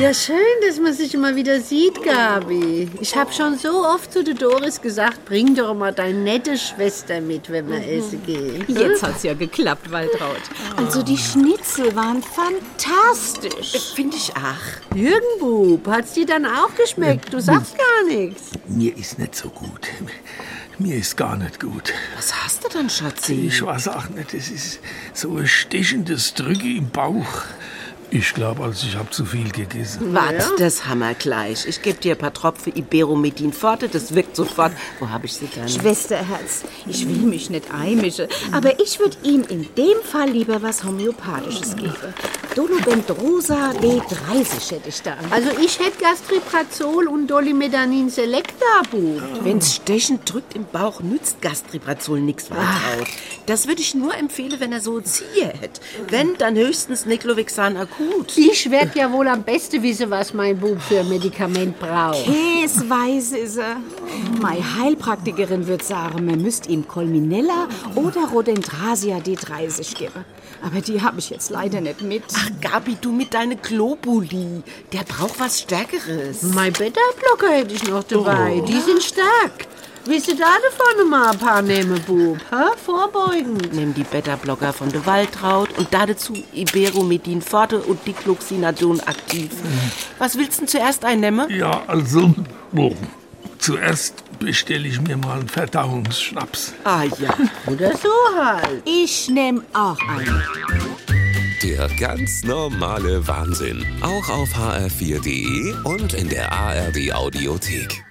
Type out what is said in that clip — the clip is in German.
Ja, schön, dass man sich immer wieder sieht, Gabi. Ich habe schon so oft zu der Doris gesagt, bring doch mal deine nette Schwester mit, wenn wir essen gehen. Jetzt hat's ja geklappt, Waltraud. Also die Schnitzel waren fantastisch. Finde ich ach. Jürgen Bub, hat's dir dann auch geschmeckt? Du sagst gar nichts. Mir ist nicht so gut. Mir ist gar nicht gut. Was hast du denn, Schatzi? Ich weiß auch nicht, es ist so ein stechendes Drücke im Bauch. Ich glaube, also ich habe zu viel gegessen. Warte, das haben wir gleich. Ich gebe dir ein paar Tropfen Iberomedin Forte, das wirkt sofort. Wo habe ich sie denn? Schwesterherz, ich will mich nicht einmischen, aber ich würde ihm in dem Fall lieber was Homöopathisches geben. Dolobendrosa D30 hätte ich da. Also ich hätte Gastriprazol und Dolimedanin Selecta, Bub. Wenn's Stechen drückt im Bauch, nützt Gastriprazol nix, Waltraud. Das würde ich nur empfehlen, wenn er so Ziehe hätte. Wenn, dann höchstens Niclovexan akut. Ich werd ja wohl am besten wissen, was mein Bub für ein Medikament braucht. Käsweise ist er. Meine Heilpraktikerin würde sagen, man müsste ihm Colminella oder Rodendrasia D30 geben. Aber die habe ich jetzt leider nicht mit. Ach, Gabi, du mit deiner Globuli. Der braucht was Stärkeres. Mein Beta-Blocker hätte ich noch dabei. Die sind stark. Willst du da davon mal ein paar nehmen, Bub? Ha? Vorbeugend. Nimm die Beta-Blocker von der Waltraud und da dazu Iberomedin Forte und Dicloxinadon aktiv. Was willst du denn zuerst einnehmen? Ja, also, oh, zuerst bestelle ich mir mal einen Verdauungsschnaps. Ah ja. Oder so halt. Ich nehme auch einen. Der ganz normale Wahnsinn. Auch auf hr4.de und in der ARD Audiothek.